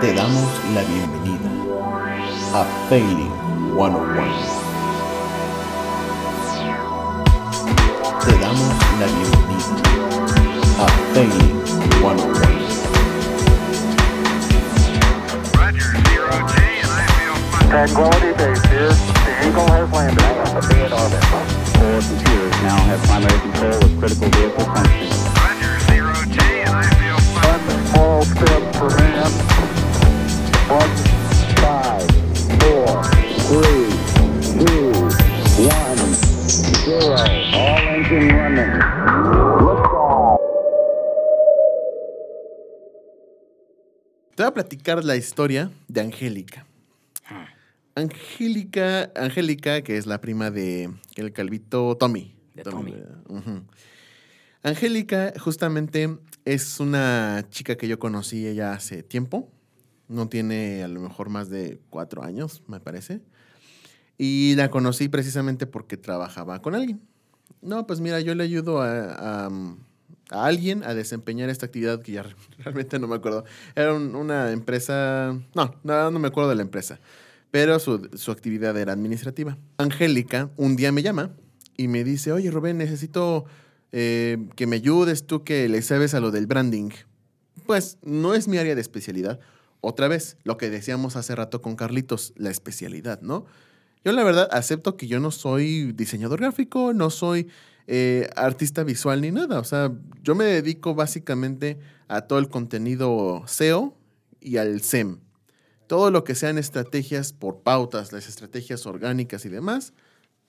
Te damos la bienvenida a Failing 101. Te damos la bienvenida a Failing 101. Roger, zero G, and I feel fine. Tranquility Base here. The Eagle has landed. I am in orbit. Four computers now have primary control of critical vehicle functions. Platicar la historia de Angélica. Angélica, Angélica, que es la prima de el calvito Tommy. De Tommy. Angélica, justamente, es una chica que yo conocí ella hace tiempo. No tiene a lo mejor más de cuatro años, me parece. Y la conocí precisamente porque trabajaba con alguien. No, pues mira, yo le ayudo a, a, a alguien a desempeñar esta actividad que ya realmente no me acuerdo. Era un- una empresa... No, no, no me acuerdo de la empresa. Pero su, su actividad era administrativa. Angélica un día me llama y me dice, oye Rubén, necesito eh, que me ayudes tú que le sabes a lo del branding. Pues no es mi área de especialidad. Otra vez, lo que decíamos hace rato con Carlitos, la especialidad, ¿no? Yo la verdad acepto que yo no soy diseñador gráfico, no soy eh, artista visual ni nada. O sea, yo me dedico básicamente a todo el contenido SEO y al SEM. Todo lo que sean estrategias por pautas, las estrategias orgánicas y demás,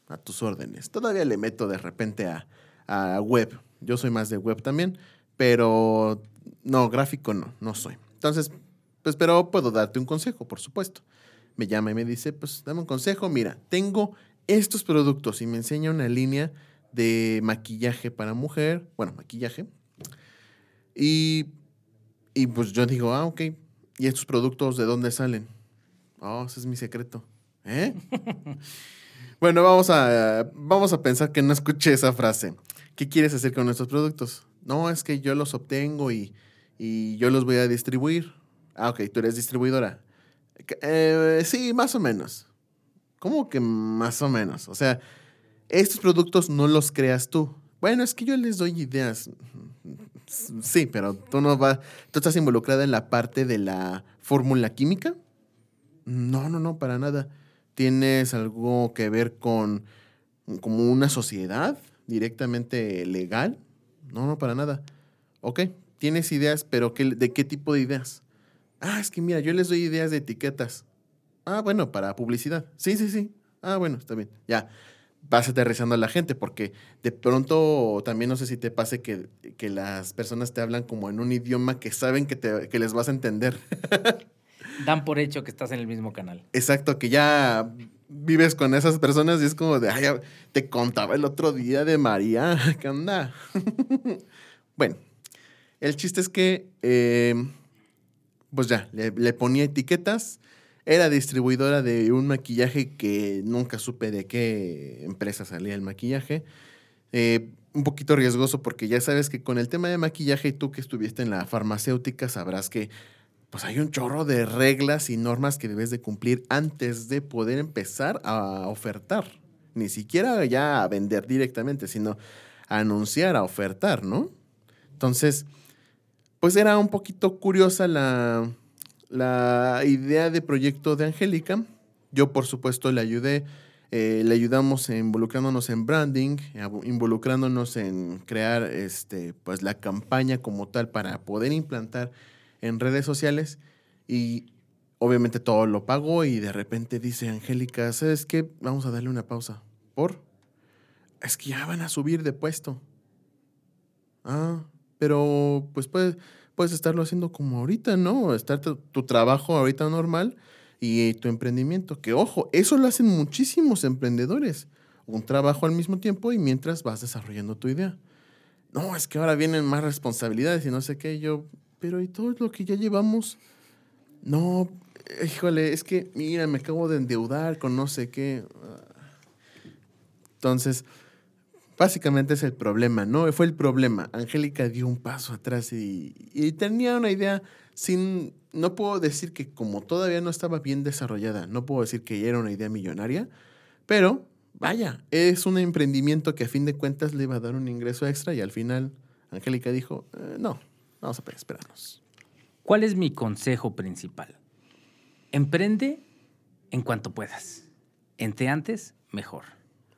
a tus órdenes. Todavía le meto de repente a, a web. Yo soy más de web también, pero no, gráfico no, no soy. Entonces, pues, pero puedo darte un consejo, por supuesto. Me llama y me dice, pues, dame un consejo. Mira, tengo estos productos y me enseña una línea de maquillaje para mujer, bueno, maquillaje. Y, y pues yo digo, ah, ok. ¿Y estos productos de dónde salen? Oh, ese es mi secreto. ¿Eh? bueno, vamos a, vamos a pensar que no escuché esa frase. ¿Qué quieres hacer con nuestros productos? No, es que yo los obtengo y, y yo los voy a distribuir. Ah, ok, tú eres distribuidora. Eh, sí, más o menos. ¿Cómo que más o menos? O sea, estos productos no los creas tú. Bueno, es que yo les doy ideas. Sí, pero tú no vas, tú estás involucrada en la parte de la fórmula química. No, no, no, para nada. ¿Tienes algo que ver con como una sociedad directamente legal? No, no, para nada. Ok, tienes ideas, pero ¿qué- ¿de qué tipo de ideas? Ah, es que mira, yo les doy ideas de etiquetas. Ah, bueno, para publicidad. Sí, sí, sí. Ah, bueno, está bien. Ya. Vas aterrizando a la gente porque de pronto también no sé si te pase que, que las personas te hablan como en un idioma que saben que, te- que les vas a entender. Dan por hecho que estás en el mismo canal. Exacto, que ya vives con esas personas y es como de, ay, te contaba el otro día de María, ¿qué onda? bueno, el chiste es que, eh, pues ya, le, le ponía etiquetas, era distribuidora de un maquillaje que nunca supe de qué empresa salía el maquillaje. Eh, un poquito riesgoso porque ya sabes que con el tema de maquillaje y tú que estuviste en la farmacéutica sabrás que pues hay un chorro de reglas y normas que debes de cumplir antes de poder empezar a ofertar. Ni siquiera ya a vender directamente, sino a anunciar, a ofertar, ¿no? Entonces, pues era un poquito curiosa la, la idea de proyecto de Angélica. Yo, por supuesto, le ayudé. eh, le ayudamos involucrándonos en branding, abu- involucrándonos en crear este, pues, la campaña como tal para poder implantar en redes sociales y obviamente todo lo pagó y de repente dice Angélica, ¿sabes qué? Vamos a darle una pausa. ¿Por? Es que ya van a subir de puesto. Ah, pero pues puedes, puedes estarlo haciendo como ahorita, ¿no? Estar tu, trabajo ahorita normal y tu emprendimiento. Que ojo, eso lo hacen muchísimos emprendedores. Un trabajo al mismo tiempo y mientras vas desarrollando tu idea. No, es que ahora vienen más responsabilidades y no sé qué. Yo, pero ¿y todo lo que ya llevamos? No, híjole, es que, mira, me acabo de endeudar con no sé qué. Entonces, Básicamente es el problema, ¿no? Fue el problema. Angélica dio un paso atrás y, y tenía una idea sin... No puedo decir que como todavía no estaba bien desarrollada, no puedo decir que ya era una idea millonaria, pero vaya, es un emprendimiento que a fin de cuentas le iba a dar un ingreso extra y al final Angélica dijo, "Eh, no, vamos a esperarnos. ¿Cuál es mi consejo principal? Emprende en cuanto puedas. Entre antes, mejor.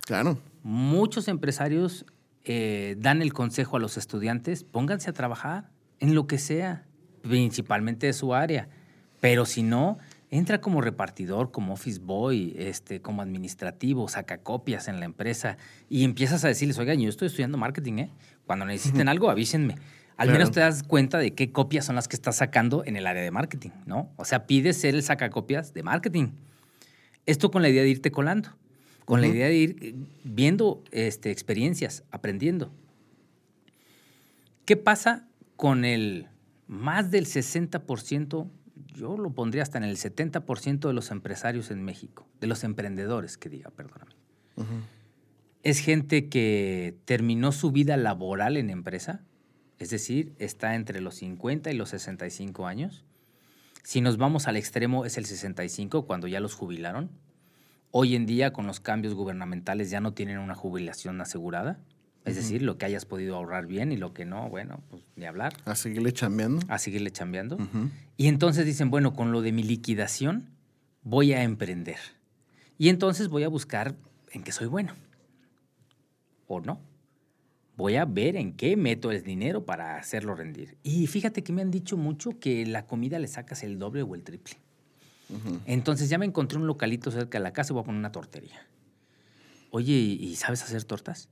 Claro, Muchos empresarios eh, dan el consejo a los estudiantes, pónganse a trabajar en lo que sea, principalmente de su área. Pero si no, entra como repartidor, como office boy, este, como administrativo, saca copias en la empresa y empiezas a decirles, oigan, yo estoy estudiando marketing, ¿eh? Cuando necesiten algo, avísenme. Al Claro. menos te das cuenta de qué copias son las que estás sacando en el área de marketing, ¿no? O sea, pides ser el sacacopias de marketing. Esto con la idea de irte colando, con la idea de ir eh, viendo este, experiencias, aprendiendo. ¿Qué pasa con el más del 60%? Yo lo pondría hasta en el 70% de los empresarios en México, de los emprendedores, que diga, perdóname. Es gente que terminó su vida laboral en empresa, es decir, está entre los 50 y los 65 años. Si nos vamos al extremo, es el 65, cuando ya los jubilaron. Hoy en día, con los cambios gubernamentales, ya no tienen una jubilación asegurada. Es decir, lo que hayas podido ahorrar bien y lo que no, bueno, pues ni hablar, a seguirle chambeando. a seguirle chambeando. Y entonces dicen, bueno, con lo de mi liquidación voy a emprender. Y entonces voy a buscar en qué soy bueno. O no. Voy a ver en qué meto el dinero para hacerlo rendir. Y fíjate que me han dicho mucho que la comida le sacas el doble o el triple. Entonces ya me encontré un localito cerca de la casa y voy a poner una tortería. Oye, ¿y sabes hacer tortas?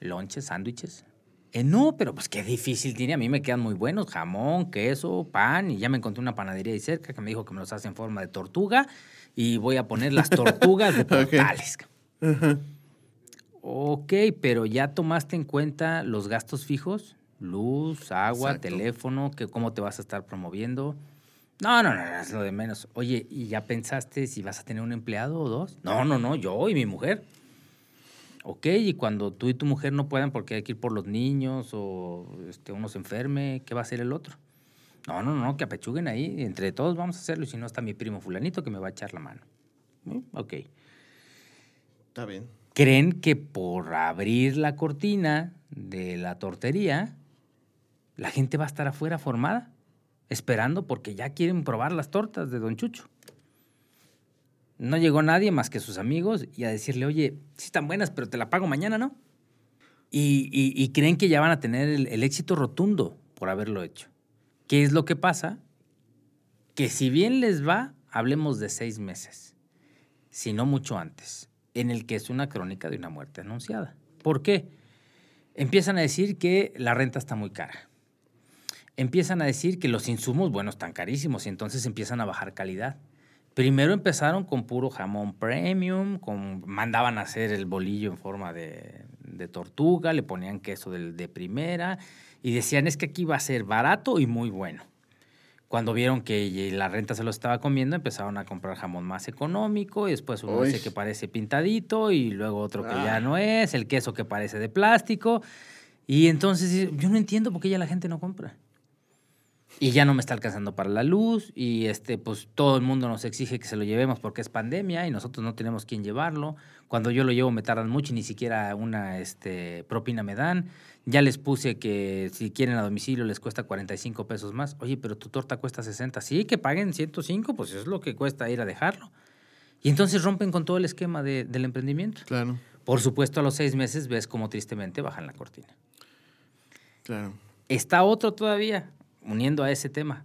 Lonches, sándwiches. Eh, no, pero pues qué difícil tiene. A mí me quedan muy buenos. Jamón, queso, pan. Y ya me encontré una panadería ahí cerca que me dijo que me los hace en forma de tortuga. Y voy a poner las tortugas de portales. Ok, pero ya tomaste en cuenta los gastos fijos. Luz, agua, Exacto. teléfono, que cómo te vas a estar promoviendo. No, no, no, es lo de menos. Oye, ¿y ya pensaste si vas a tener un empleado o dos? No, no, no, yo y mi mujer. Ok, y cuando tú y tu mujer no puedan porque hay que ir por los niños o este, uno se enferme, ¿qué va a hacer el otro? No, no, no, que apechuguen ahí. Entre todos vamos a hacerlo y si no está mi primo fulanito que me va a echar la mano. ¿Mm? Ok. Está bien. Creen que por abrir la cortina de la tortería, la gente va a estar afuera formada, esperando porque ya quieren probar las tortas de Don Chucho. No llegó nadie más que sus amigos y a decirle, oye, sí están buenas, pero te la pago mañana, ¿no? Y, y- creen que ya van a tener el, el éxito rotundo por haberlo hecho. ¿Qué es lo que pasa? Que si bien les va, hablemos de seis meses, si no mucho antes, en el que es una crónica de una muerte anunciada. ¿Por qué? Empiezan a decir que la renta está muy cara. Empiezan a decir que los insumos, bueno, están carísimos y entonces empiezan a bajar calidad. Primero empezaron con puro jamón premium, con, mandaban a hacer el bolillo en forma de, de tortuga, le ponían queso del- de, primera y decían es que aquí va a ser barato y muy bueno. Cuando vieron que la renta se lo estaba comiendo, empezaron a comprar jamón más económico y después uno Uy. dice que parece pintadito y luego otro que Ah. ya no es, el queso que parece de plástico. Y entonces yo no entiendo por qué ya la gente no compra. Y ya no me está alcanzando para la luz y este pues todo el mundo nos exige que se lo llevemos porque es pandemia y nosotros no tenemos quien llevarlo. Cuando yo lo llevo me tardan mucho y ni siquiera una este, propina me dan. Ya les puse que si quieren a domicilio les cuesta 45 pesos más. Oye, pero tu torta cuesta 60. Sí, que paguen 105, pues es lo que cuesta ir a dejarlo. Y entonces rompen con todo el esquema de- del emprendimiento. Claro, Por supuesto, a los seis meses ves cómo tristemente bajan la cortina. claro. Está otro todavía, uniendo a ese tema.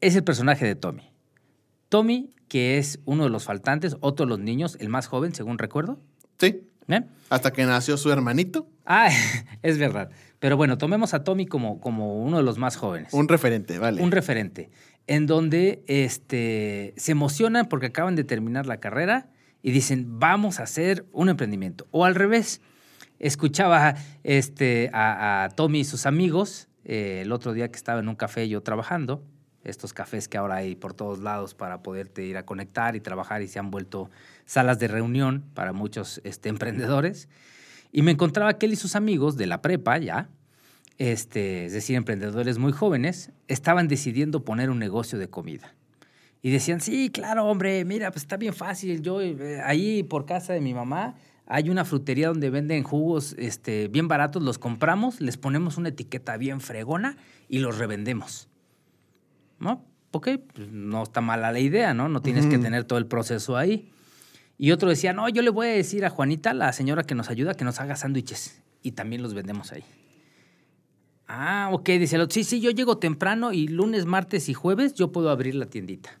Es el personaje de Tommy. Tommy, que es uno de los faltantes, otro de los niños, el más joven, según recuerdo. Sí, ¿Eh? hasta que nació su hermanito, Ah, es verdad. Pero bueno, tomemos a Tommy como, como uno de los más jóvenes. un referente, vale. un referente, en donde este, se emocionan porque acaban de terminar la carrera y dicen, vamos a hacer un emprendimiento. O al revés, escuchaba este, a, a Tommy y sus amigos eh, el otro día que estaba en un café yo trabajando, estos cafés que ahora hay por todos lados para poderte ir a conectar y trabajar y se han vuelto salas de reunión para muchos este, emprendedores. Y me encontraba que él y sus amigos de la prepa ya, este, es decir, emprendedores muy jóvenes, estaban decidiendo poner un negocio de comida. Y decían, sí, claro, hombre, mira, pues está bien fácil. Yo, eh, ahí por casa de mi mamá, hay una frutería donde venden jugos este, bien baratos, los compramos, les ponemos una etiqueta bien fregona y los revendemos. ¿No? Ok, pues no está mala la idea, ¿no? No tienes que tener todo el proceso ahí. Y otro decía, no, yo le voy a decir a Juanita, la señora que nos ayuda, que nos haga sándwiches. Y también los vendemos ahí. Ah, ok, dice el otro. Sí, sí, yo llego temprano y lunes, martes y jueves yo puedo abrir la tiendita.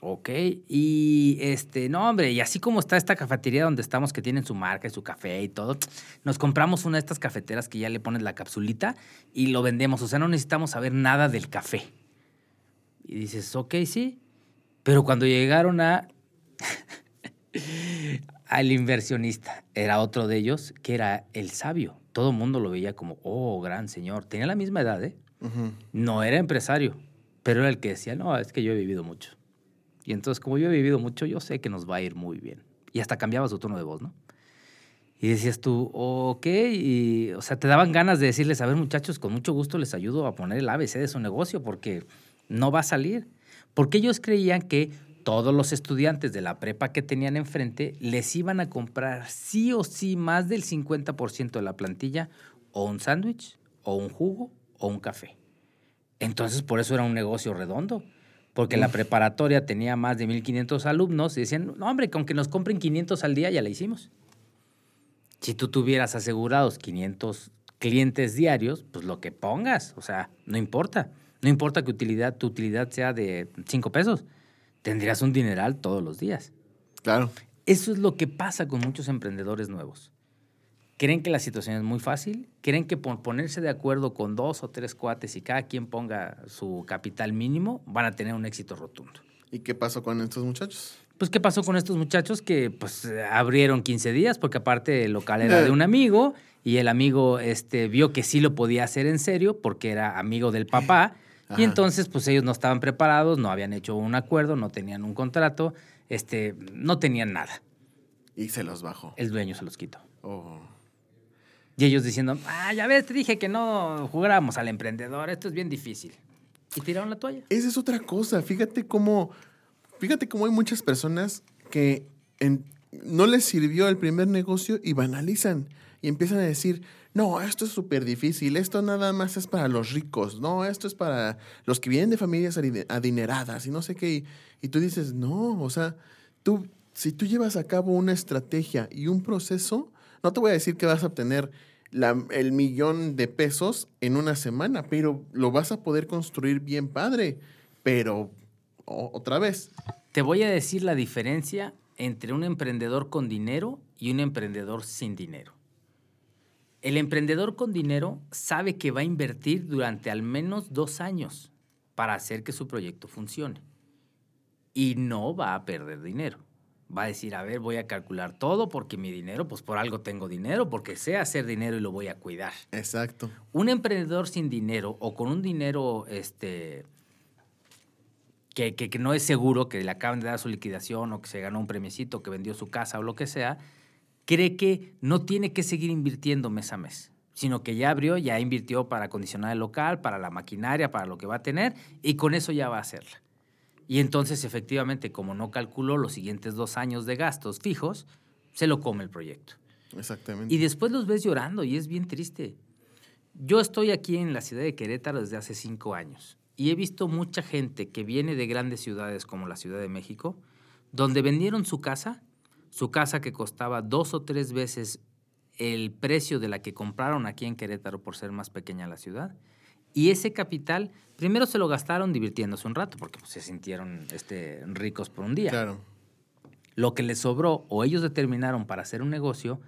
Ok, y este, no, hombre, y así como está esta cafetería donde estamos, que tienen su marca y su café y todo, nos compramos una de estas cafeteras que ya le pones la capsulita y lo vendemos. O sea, no necesitamos saber nada del café. Y dices, ok, sí. Pero cuando llegaron a. al inversionista, era otro de ellos, que era el sabio. Todo el mundo lo veía como, oh, gran señor. Tenía la misma edad, ¿eh? No era empresario, pero era el que decía, no, es que yo he vivido mucho. Y entonces, como yo he vivido mucho, yo sé que nos va a ir muy bien. Y hasta cambiaba su tono de voz, ¿no? Y decías tú, ok, y, o sea, te daban ganas de decirles, a ver, muchachos, con mucho gusto les ayudo a poner el ABC de su negocio porque no va a salir. Porque ellos creían que todos los estudiantes de la prepa que tenían enfrente les iban a comprar sí o sí más del 50% de la plantilla o un sándwich, o un jugo, o un café. Entonces, por eso era un negocio redondo. Porque la preparatoria tenía más de 1.500 alumnos y decían, no, hombre, con que nos compren 500 al día ya la hicimos. Si tú tuvieras asegurados 500 clientes diarios, pues lo que pongas, o sea, no importa. No importa que utilidad, tu utilidad sea de 5 pesos, tendrías un dineral todos los días. Claro. Eso es lo que pasa con muchos emprendedores nuevos. Creen que la situación es muy fácil, creen que por ponerse de acuerdo con dos o tres cuates y cada quien ponga su capital mínimo, van a tener un éxito rotundo. ¿Y qué pasó con estos muchachos? Pues, ¿qué pasó con estos muchachos que pues eh, abrieron 15 días? Porque aparte el local era de un amigo y el amigo este, vio que sí lo podía hacer en serio porque era amigo del papá. Ajá. Y entonces, pues ellos no estaban preparados, no habían hecho un acuerdo, no tenían un contrato, este, no tenían nada. Y se los bajó. El dueño se los quitó. Oh. Y ellos diciendo, ah, ya ves, te dije que no jugáramos al emprendedor, esto es bien difícil. Y tiraron la toalla. Esa es otra cosa. Fíjate cómo, fíjate cómo hay muchas personas que no les sirvió el primer negocio y banalizan y empiezan a decir, no, esto es súper difícil, esto nada más es para los ricos, no, esto es para los que vienen de familias adine- adineradas y no sé qué. Y, y tú dices, no, o sea, tú, si tú llevas a cabo una estrategia y un proceso, no te voy a decir que vas a obtener el millón de pesos en una semana, pero lo vas a poder construir bien padre. Pero, otra vez, Te voy a decir la diferencia entre un emprendedor con dinero y un emprendedor sin dinero. El emprendedor con dinero sabe que va a invertir durante al menos dos años para hacer que su proyecto funcione. Y no va a perder dinero. Va a decir, a ver, voy a calcular todo porque mi dinero, pues por algo tengo dinero, porque sé hacer dinero y lo voy a cuidar. exacto. Un emprendedor sin dinero o con un dinero este, que, que- que no es seguro, que le acaban de dar su liquidación o que se ganó un premiecito, que vendió su casa o lo que sea, cree que no tiene que seguir invirtiendo mes a mes, sino que ya abrió, ya invirtió para acondicionar el local, para la maquinaria, para lo que va a tener, y con eso ya va a hacerla. Y entonces, efectivamente, como no calculó los siguientes dos años de gastos fijos, se lo come el proyecto. Exactamente. Y después los ves llorando y es bien triste. Yo estoy aquí en la ciudad de Querétaro desde hace cinco años y he visto mucha gente que viene de grandes ciudades como la Ciudad de México, donde vendieron su casa, su casa que costaba dos o tres veces el precio de la que compraron aquí en Querétaro por ser más pequeña la ciudad. Y ese capital, primero se lo gastaron divirtiéndose un rato, porque pues, se sintieron este, ricos por un día Claro. lo que les sobró o ellos determinaron para hacer un negocio,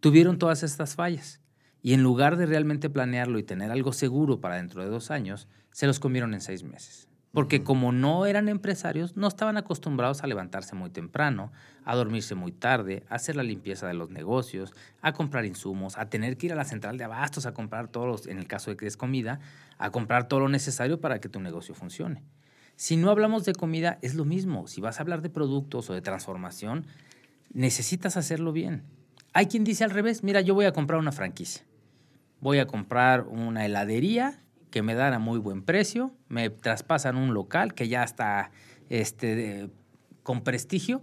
tuvieron todas estas fallas. Y en lugar de realmente planearlo y tener algo seguro para dentro de dos años, se los comieron en seis meses. Porque como no eran empresarios, no estaban acostumbrados a levantarse muy temprano, a dormirse muy tarde, a hacer la limpieza de los negocios, a comprar insumos, a tener que ir a la central de abastos a comprar todos, los, en el caso de que es comida, a comprar todo lo necesario para que tu negocio funcione. Si no hablamos de comida, es lo mismo. Si vas a hablar de productos o de transformación, necesitas hacerlo bien. Hay quien dice al revés, mira, yo voy a comprar una franquicia. Voy a comprar una heladería que me dan a muy buen precio, me traspasan un local que ya está este, de- con prestigio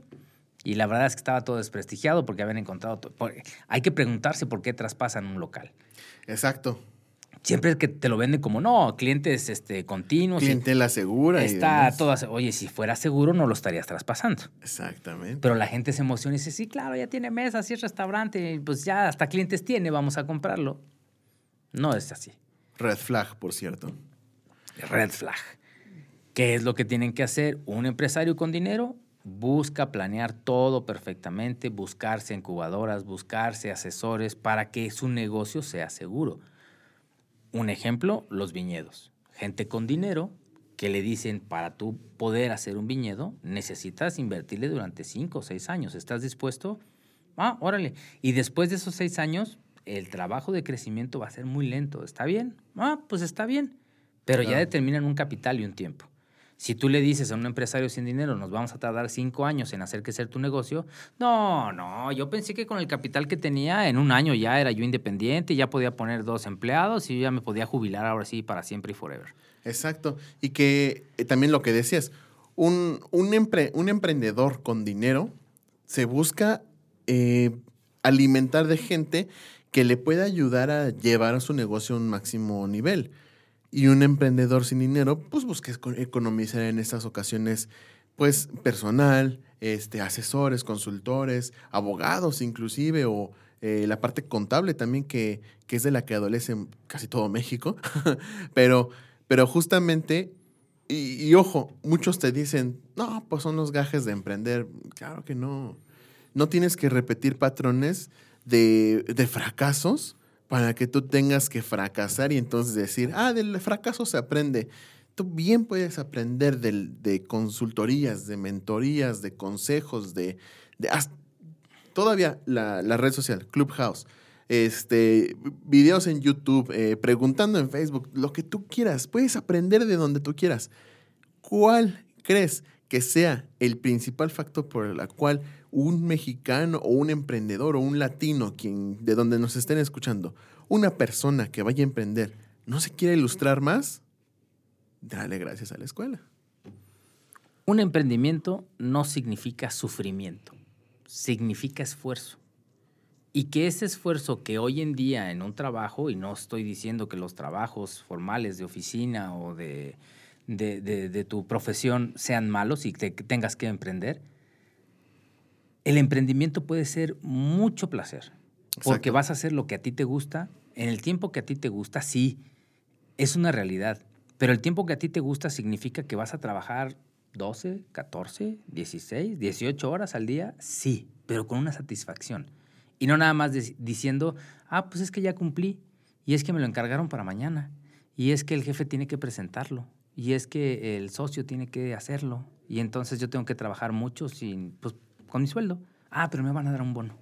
y la verdad es que estaba todo desprestigiado porque habían encontrado... to- por- hay que preguntarse por qué traspasan un local. Exacto. Siempre es que te lo venden como, no, clientes este, continuos. Clientela segura. está todo... Oye, si fuera seguro no lo estarías traspasando. Exactamente. Pero la gente se emociona y dice, sí, claro, ya tiene mesas, sí es restaurante, pues ya hasta clientes tiene, vamos a comprarlo. No es así. Red flag, por cierto. Red flag. ¿Qué es lo que tienen que hacer? Un empresario con dinero busca planear todo perfectamente, buscarse incubadoras, buscarse asesores para que su negocio sea seguro. Un ejemplo, los viñedos. Gente con dinero que le dicen, para tú poder hacer un viñedo, necesitas invertirle durante cinco o seis años. ¿Estás dispuesto? Ah, órale. Y después de esos seis años, el trabajo de crecimiento va a ser muy lento. ¿Está bien? Ah, pues está bien. Pero ya determinan un capital y un tiempo. Si tú le dices a un empresario sin dinero, nos vamos a tardar cinco años en hacer crecer tu negocio, no, no, yo pensé que con el capital que tenía, en un año ya era yo independiente, ya podía poner dos empleados y yo ya me podía jubilar ahora sí para siempre y forever. Exacto. Y que eh, también lo que decías, un, un, empre- un emprendedor con dinero se busca eh, alimentar de gente que le pueda ayudar a llevar a su negocio a un máximo nivel. Y un emprendedor sin dinero, pues busca eco- economizar en estas ocasiones, pues personal, este, asesores, consultores, abogados inclusive, o eh, la parte contable también, que, que es de la que adolece casi todo México. pero, pero justamente, y ojo, muchos te dicen, no, pues son los gajes de emprender. Claro que no. No tienes que repetir patrones de, de fracasos para que tú tengas que fracasar y entonces decir, ah, del fracaso se aprende. Tú bien puedes aprender del- de consultorías, de mentorías, de consejos, de... de todavía la, la red social, Clubhouse, este, videos en YouTube, eh, preguntando en Facebook, lo que tú quieras, puedes aprender de donde tú quieras. ¿Cuál crees que sea el principal factor por el cual un mexicano o un emprendedor o un latino, quien de donde nos estén escuchando, una persona que vaya a emprender, no se quiere ilustrar más? Dale gracias a la escuela. Un emprendimiento no significa sufrimiento, significa esfuerzo. Y que ese esfuerzo que hoy en día en un trabajo, y no estoy diciendo que los trabajos formales de oficina o de, de, tu profesión sean malos y que tengas que emprender, el emprendimiento puede ser mucho placer, porque vas a hacer lo que a ti te gusta, en el tiempo que a ti te gusta, sí, es una realidad. Pero el tiempo que a ti te gusta significa que vas a trabajar 12, 14, 16, 18 horas al día, sí, pero con una satisfacción. Y no nada más diciendo, ah, pues es que ya cumplí, y es que me lo encargaron para mañana, y es que el jefe tiene que presentarlo, y es que el socio tiene que hacerlo, y entonces yo tengo que trabajar mucho sin, pues, con mi sueldo. Ah, pero me van a dar un bono.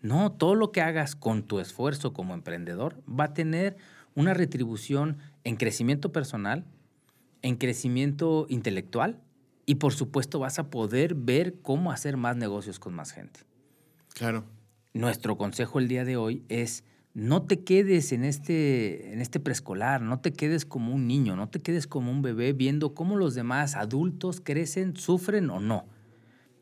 No, todo lo que hagas con tu esfuerzo como emprendedor va a tener una retribución en crecimiento personal, en crecimiento intelectual y por supuesto vas a poder ver cómo hacer más negocios con más gente. Claro. Nuestro consejo el día de hoy es no te quedes en este, en este preescolar, no te quedes como un niño, no te quedes como un bebé viendo cómo los demás adultos crecen, sufren o no.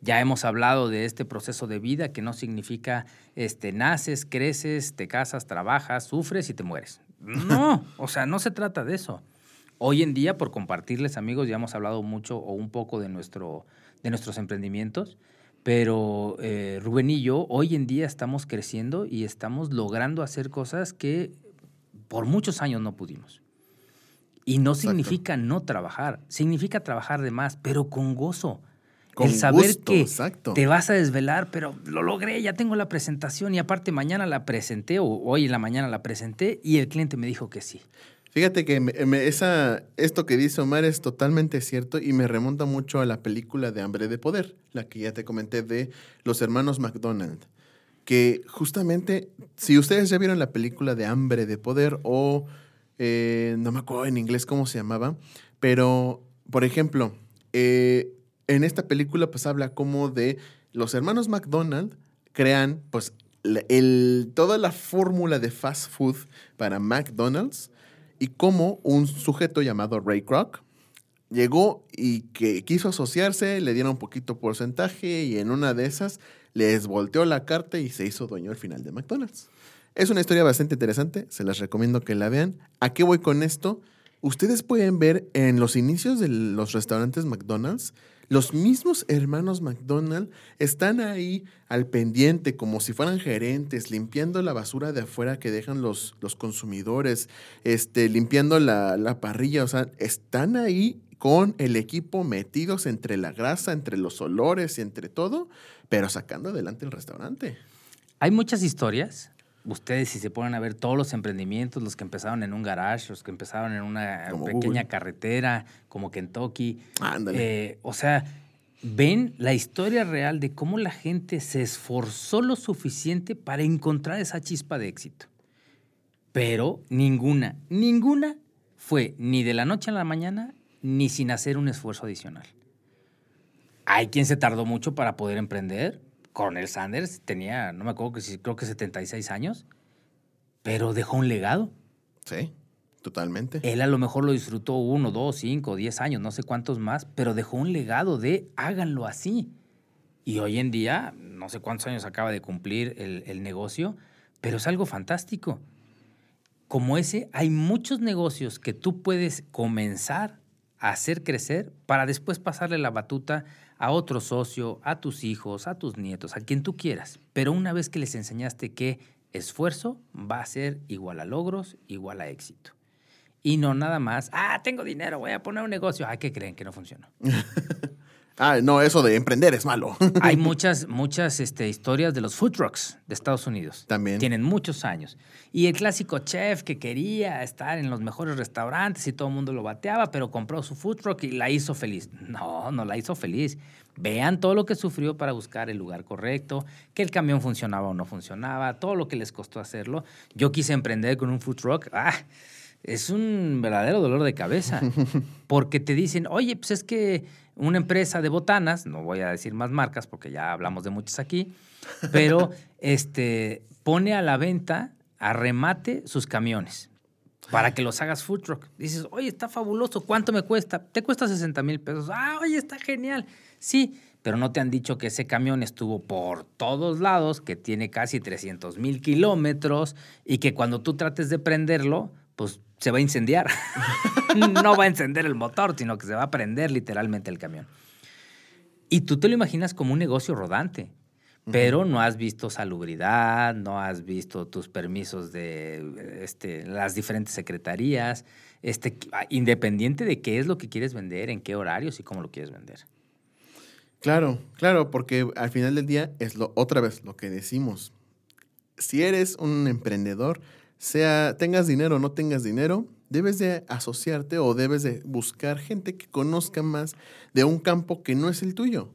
Ya hemos hablado de este proceso de vida que no significa este, naces, creces, te casas, trabajas, sufres y te mueres. No, o sea, no se trata de eso. Hoy en día, por compartirles, amigos, ya hemos hablado mucho o un poco de, nuestro, de nuestros emprendimientos, pero eh, Rubén y yo hoy en día estamos creciendo y estamos logrando hacer cosas que por muchos años no pudimos. Y no Exacto. significa no trabajar, significa trabajar de más, pero con gozo. Con el saber gusto, que exacto. te vas a desvelar, pero lo logré, ya tengo la presentación y aparte mañana la presenté o hoy en la mañana la presenté y el cliente me dijo que sí. Fíjate que me- me- esa, esto que dice Omar es totalmente cierto y me remonta mucho a la película de Hambre de Poder, la que ya te comenté de los hermanos McDonald. Que justamente, si ustedes ya vieron la película de Hambre de Poder o eh, no me acuerdo en inglés cómo se llamaba, pero, por ejemplo, eh, en esta película pues habla como de los hermanos McDonald crean pues el- toda la fórmula de fast food para McDonald's y cómo un sujeto llamado Ray Kroc llegó y que quiso asociarse, le dieron un poquito porcentaje y en una de esas les volteó la carta y se hizo dueño al final de McDonald's. Es una historia bastante interesante, se las recomiendo que la vean. ¿A qué voy con esto? Ustedes pueden ver en los inicios de los restaurantes McDonald's, los mismos hermanos McDonald están ahí al pendiente, como si fueran gerentes, limpiando la basura de afuera que dejan los, los consumidores, este, limpiando la, la parrilla. O sea, están ahí con el equipo metidos entre la grasa, entre los olores y entre todo, pero sacando adelante el restaurante. Hay muchas historias. Ustedes, si se ponen a ver todos los emprendimientos, los que empezaron en un garage, los que empezaron en una Como pequeña Google. carretera, como Kentucky. Ándale. Eh, o sea, ven la historia real de cómo la gente se esforzó lo suficiente para encontrar esa chispa de éxito. Pero ninguna, ninguna fue ni de la noche a la mañana ni sin hacer un esfuerzo adicional. Hay quien se tardó mucho para poder emprender. Coronel Sanders tenía, no me acuerdo que si, creo que 76 años, pero dejó un legado. Sí, totalmente. Él a lo mejor lo disfrutó uno, dos, cinco, diez años, no sé cuántos más, pero dejó un legado de háganlo así. Y hoy en día, no sé cuántos años acaba de cumplir el, el negocio, pero es algo fantástico. Como ese, hay muchos negocios que tú puedes comenzar a hacer crecer para después pasarle la batuta a otro socio, a tus hijos, a tus nietos, a quien tú quieras. Pero una vez que les enseñaste que esfuerzo va a ser igual a logros, igual a éxito. Y no nada más, ah, tengo dinero, voy a poner un negocio. Ah, ¿qué creen? Que no funcionó. Ah, no, eso de emprender es malo. Hay muchas, muchas este, historias de los food trucks de Estados Unidos. También. Tienen muchos años. Y el clásico chef que quería estar en los mejores restaurantes y todo el mundo lo bateaba, pero compró su food truck y la hizo feliz. No, no la hizo feliz. Vean todo lo que sufrió para buscar el lugar correcto, que el camión funcionaba o no funcionaba, todo lo que les costó hacerlo. Yo quise emprender con un food truck. Ah, es un verdadero dolor de cabeza. Porque te dicen, oye, pues es que una empresa de botanas, no voy a decir más marcas porque ya hablamos de muchas aquí, pero este, pone a la venta, a remate, sus camiones para que los hagas food truck. Dices, oye, está fabuloso, ¿cuánto me cuesta? Te cuesta 60 mil pesos. Ah, oye, está genial. Sí, pero no te han dicho que ese camión estuvo por todos lados, que tiene casi 300 mil kilómetros y que cuando tú trates de prenderlo, pues se va a incendiar. no va a encender el motor, sino que se va a prender literalmente el camión. Y tú te lo imaginas como un negocio rodante, pero no has visto salubridad, no has visto tus permisos de este, las diferentes secretarías, este, independiente de qué es lo que quieres vender, en qué horarios y cómo lo quieres vender. Claro, claro, porque al final del día es lo otra vez lo que decimos. Si eres un emprendedor, sea tengas dinero o no tengas dinero, debes de asociarte o debes de buscar gente que conozca más de un campo que no es el tuyo.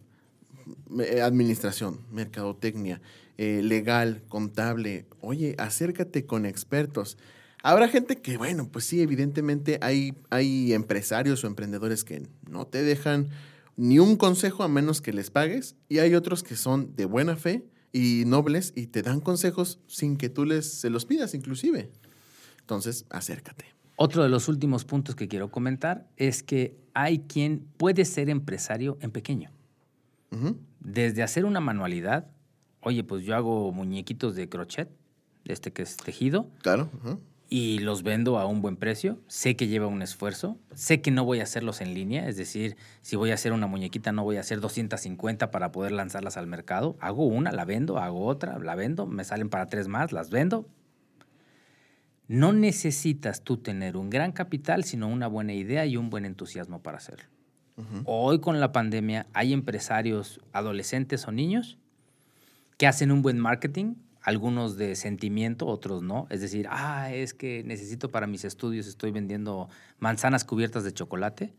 Me- Administración, mercadotecnia, eh, legal, contable. Oye, acércate con expertos. Habrá gente que, bueno, pues sí, evidentemente hay, hay empresarios o emprendedores que no te dejan ni un consejo a menos que les pagues. Y hay otros que son de buena fe y nobles y te dan consejos sin que tú les se los pidas inclusive. Entonces, acércate. Otro de los últimos puntos que quiero comentar es que hay quien puede ser empresario en pequeño. Desde hacer una manualidad, oye, pues yo hago muñequitos de crochet, este que es tejido, Claro. Y los vendo a un buen precio. Sé que lleva un esfuerzo. Sé que no voy a hacerlos en línea. Es decir, si voy a hacer una muñequita, no voy a hacer 250 para poder lanzarlas al mercado. Hago una, la vendo, hago otra, la vendo, me salen para tres más, las vendo. No necesitas tú tener un gran capital, sino una buena idea y un buen entusiasmo para hacerlo. Hoy con la pandemia hay empresarios adolescentes o niños que hacen un buen marketing, algunos de sentimiento, otros no. Es decir, ah, es que necesito para mis estudios, estoy vendiendo manzanas cubiertas de chocolate.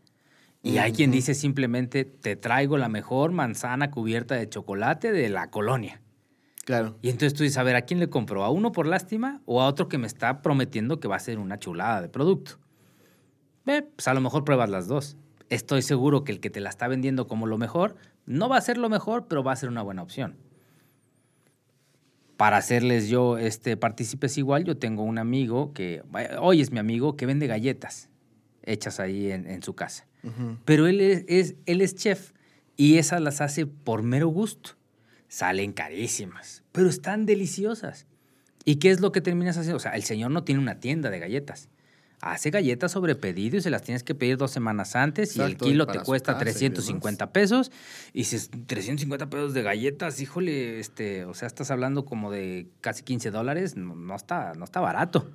Y hay quien dice simplemente, te traigo la mejor manzana cubierta de chocolate de la colonia. Claro. Y entonces tú dices, a ver, ¿a quién le compro? ¿A uno por lástima o a otro que me está prometiendo que va a ser una chulada de producto? Ve, pues a lo mejor pruebas las dos. Estoy seguro que el que te la está vendiendo como lo mejor no va a ser lo mejor, pero va a ser una buena opción. Para hacerles yo este partícipes igual, yo tengo un amigo que, hoy es mi amigo, que vende galletas hechas ahí en, en su casa. Pero él es, es- él es chef y esas las hace por mero gusto. Salen carísimas, pero están deliciosas. ¿Y qué es lo que terminas haciendo? O sea, el señor no tiene una tienda de galletas. Hace galletas sobre pedido y se las tienes que pedir dos semanas antes y el y kilo te cuesta casa y 350 pesos. Y dices, 350 pesos de galletas, híjole, este, o sea, estás hablando como de casi 15 dólares, no, no está, no está barato,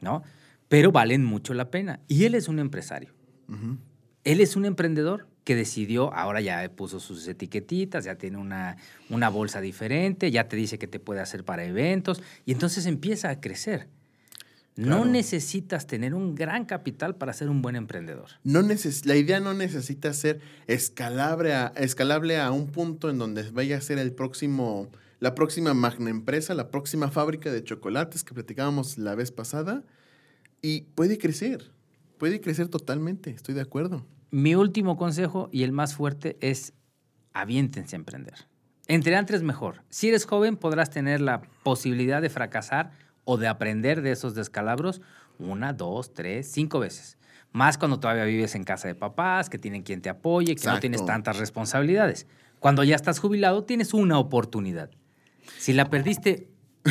¿no? Pero valen mucho la pena. Y él es un empresario. Él es un emprendedor que decidió, ahora ya puso sus etiquetitas, ya tiene una, una bolsa diferente, ya te dice que te puede hacer para eventos, y entonces empieza a crecer. No necesitas tener un gran capital para ser un buen emprendedor. No neces- la idea no necesita ser escalable a, escalable a un punto en donde vaya a ser el próximo, la próxima magna empresa, la próxima fábrica de chocolates que platicábamos la vez pasada. Y puede crecer, puede crecer totalmente, estoy de acuerdo. Mi último consejo y el más fuerte es aviéntense a emprender. Entre antes mejor. Si eres joven podrás tener la posibilidad de fracasar o de aprender de esos descalabros una, dos, tres, cinco veces. Más cuando todavía vives en casa de papás, que tienen quien te apoye, que no tienes tantas responsabilidades. Cuando ya estás jubilado tienes una oportunidad. Si la perdiste,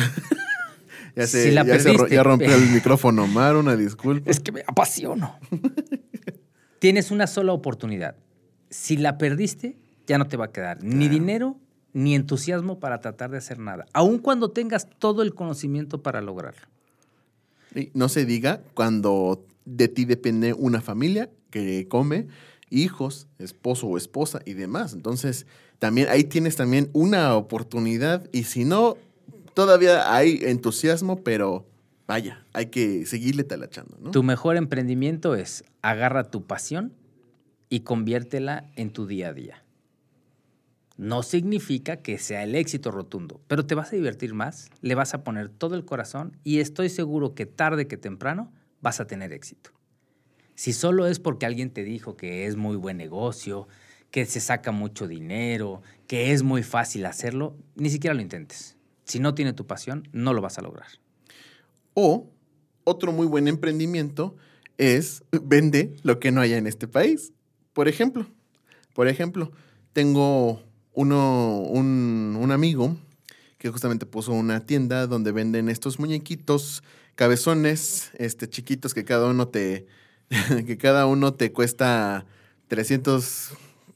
Ya, se, Si la ya, se perdiste. ya rompió el micrófono, Omar, una disculpa. Es que me apasiono. Tienes una sola oportunidad. Si la perdiste, ya no te va a quedar ni dinero ni entusiasmo para tratar de hacer nada, aun cuando tengas todo el conocimiento para lograrlo. Y no se diga cuando de ti depende una familia que come, hijos, esposo o esposa y demás. Entonces, también ahí tienes también una oportunidad y si no, todavía hay entusiasmo, pero vaya, hay que seguirle talachando, ¿no? Tu mejor emprendimiento es agarra tu pasión y conviértela en tu día a día. No significa que sea el éxito rotundo, pero te vas a divertir más, le vas a poner todo el corazón y estoy seguro que tarde que temprano vas a tener éxito. Si solo es porque alguien te dijo que es muy buen negocio, que se saca mucho dinero, que es muy fácil hacerlo, ni siquiera lo intentes. Si no tiene tu pasión, no lo vas a lograr. O otro muy buen emprendimiento es vende lo que no haya en este país. Por ejemplo, por ejemplo, tengo uno, un, un amigo que justamente puso una tienda donde venden estos muñequitos cabezones, este, chiquitos que cada uno te, que cada uno te cuesta 300,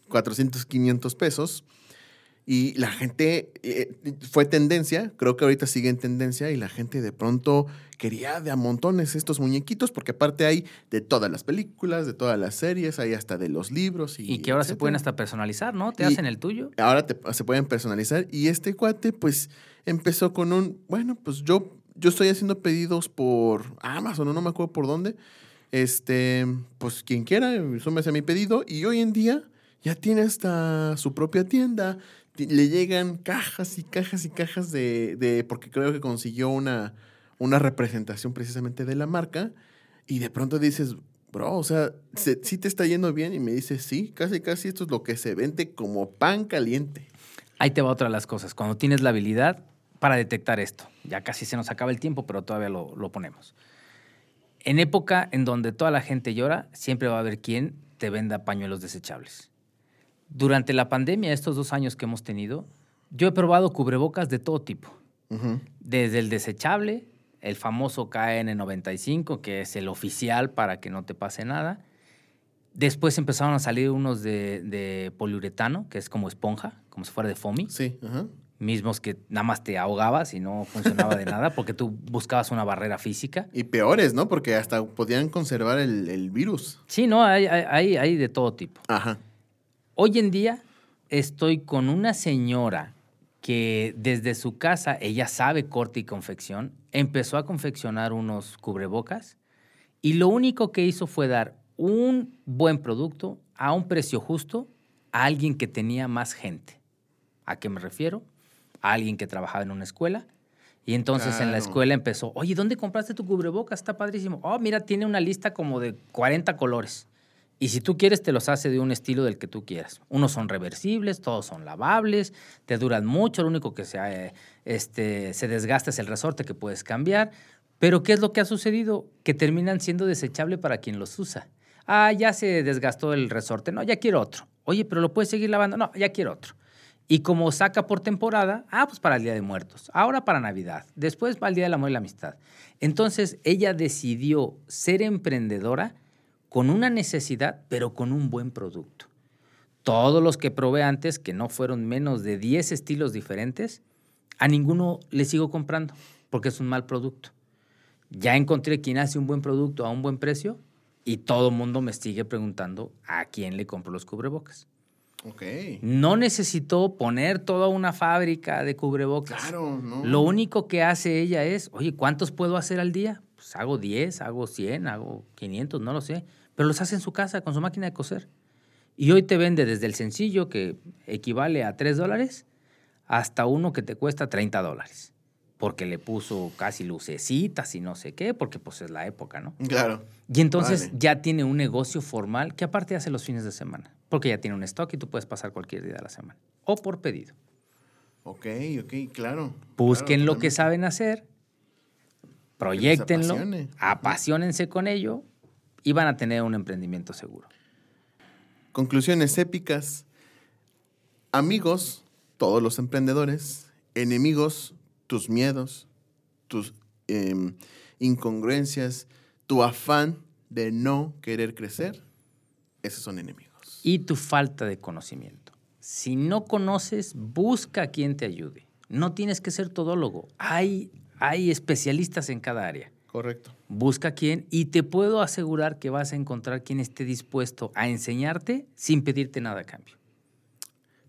400, 500 pesos. Y la gente eh, fue tendencia, creo que ahorita sigue en tendencia y la gente de pronto quería de a montones estos muñequitos porque aparte hay de todas las películas, de todas las series, hay hasta de los libros. Y, Y que ahora se pueden hasta personalizar, ¿no? Te Y- hacen el tuyo. Ahora te- se pueden personalizar y este cuate pues empezó con un, bueno, pues yo, yo estoy haciendo pedidos por Amazon, o no me acuerdo por dónde. Este, pues quien quiera, súmese a mi pedido y hoy en día ya tiene hasta su propia tienda. Ti- Le llegan cajas y cajas y cajas de, de porque creo que consiguió una, una representación precisamente de la marca y de pronto dices, bro, o sea, se- sí te está yendo bien y me dice, sí, casi casi esto es lo que se vende como pan caliente. Ahí te va otra de las cosas. Cuando tienes la habilidad para detectar esto, ya casi se nos acaba el tiempo, pero todavía lo, lo ponemos. En época en donde toda la gente llora, siempre va a haber quien te venda pañuelos desechables. Durante la pandemia, estos dos años que hemos tenido, yo he probado cubrebocas de todo tipo. Desde el desechable, el famoso KN95, que es el oficial para que no te pase nada. Después empezaron a salir unos de, de poliuretano, que es como esponja, como si fuera de foamy. Sí, ajá. Mismos que nada más te ahogabas y no funcionaba de nada porque tú buscabas una barrera física. Y peores, ¿no? Porque hasta podían conservar el, el virus. Sí, no, hay, hay, hay- hay de todo tipo. Ajá. Hoy en día estoy con una señora que desde su casa, ella sabe corte y confección, empezó a confeccionar unos cubrebocas y lo único que hizo fue dar un buen producto a un precio justo a alguien que tenía más gente. ¿A qué me refiero? A alguien que trabajaba en una escuela. Y entonces en la escuela empezó, oye, ¿dónde compraste tu cubrebocas? Está padrísimo. Oh, mira, tiene una lista como de 40 colores. Y si tú quieres, te los hace de un estilo del que tú quieras. Unos son reversibles, todos son lavables, te duran mucho, lo único que se, eh, este, se desgasta es el resorte que puedes cambiar. Pero ¿qué es lo que ha sucedido? Que terminan siendo desechables para quien los usa. Ah, ya se desgastó el resorte, no, ya quiero otro. Oye, pero lo puedes seguir lavando, no, ya quiero otro. Y como saca por temporada, ah, pues para el Día de Muertos, ahora para Navidad, después para el Día del Amor y la Amistad. Entonces ella decidió ser emprendedora con una necesidad, pero con un buen producto. Todos los que probé antes, que no fueron menos de 10 estilos diferentes, a ninguno le sigo comprando porque es un mal producto. Ya encontré quien hace un buen producto a un buen precio y todo el mundo me sigue preguntando a quién le compro los cubrebocas. Ok. No necesitó poner toda una fábrica de cubrebocas. Claro, ¿no? Lo único que hace ella es, oye, ¿cuántos puedo hacer al día? Pues hago 10, hago 100, hago 500, no lo sé. Pero los hace en su casa con su máquina de coser. Y hoy te vende desde el sencillo, que equivale a 3 dólares, hasta uno que te cuesta 30 dólares. Porque le puso casi lucecitas y no sé qué, porque pues es la época, ¿no? Claro. Y entonces Vale. ya tiene un negocio formal que aparte hace los fines de semana. Porque ya tiene un stock y tú puedes pasar cualquier día de la semana. O por pedido. Ok, ok, claro. Busquen Claro, lo que saben hacer, proyectenlo, apasione. apasionense con ello y van a tener un emprendimiento seguro. Conclusiones épicas. Amigos, todos los emprendedores. Enemigos, tus miedos, tus em, incongruencias, tu afán de no querer crecer. Esos son enemigos. Y tu falta de conocimiento. Si no conoces, busca a quien te ayude. No tienes que ser todólogo. Hay, hay especialistas en cada área. Correcto. Busca quién y te puedo asegurar que vas a encontrar quien esté dispuesto a enseñarte sin pedirte nada a cambio.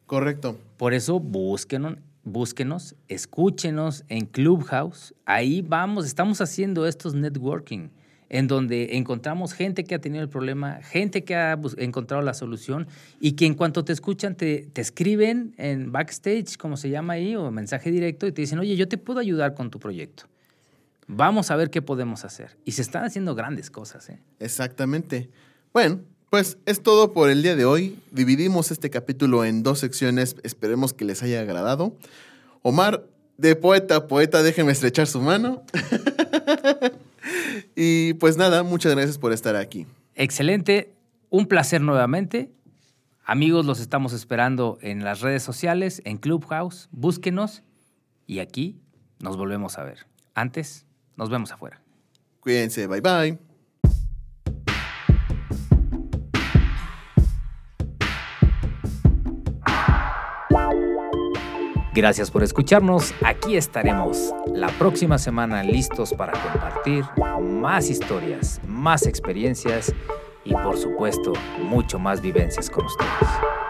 Correcto. Por eso búsquenos, búsquenos, escúchenos en Clubhouse. Ahí vamos, estamos haciendo estos networking en donde encontramos gente que ha tenido el problema, gente que ha encontrado la solución y que en cuanto te escuchan te, te escriben en backstage, como se llama ahí, o mensaje directo y te dicen, oye, yo te puedo ayudar con tu proyecto. Vamos a ver qué podemos hacer. Y se están haciendo grandes cosas. ¿eh? Exactamente. Bueno, pues es todo por el día de hoy. Dividimos este capítulo en dos secciones. Esperemos que les haya agradado. Omar, de poeta a poeta, déjeme estrechar su mano. y pues nada, muchas gracias por estar aquí. Excelente, un placer nuevamente. Amigos, los estamos esperando en las redes sociales, en Clubhouse. Búsquenos y aquí nos volvemos a ver. Antes, nos vemos afuera. Cuídense, bye bye. Gracias por escucharnos. Aquí estaremos la próxima semana listos para compartir más historias, más experiencias y por supuesto mucho más vivencias con ustedes.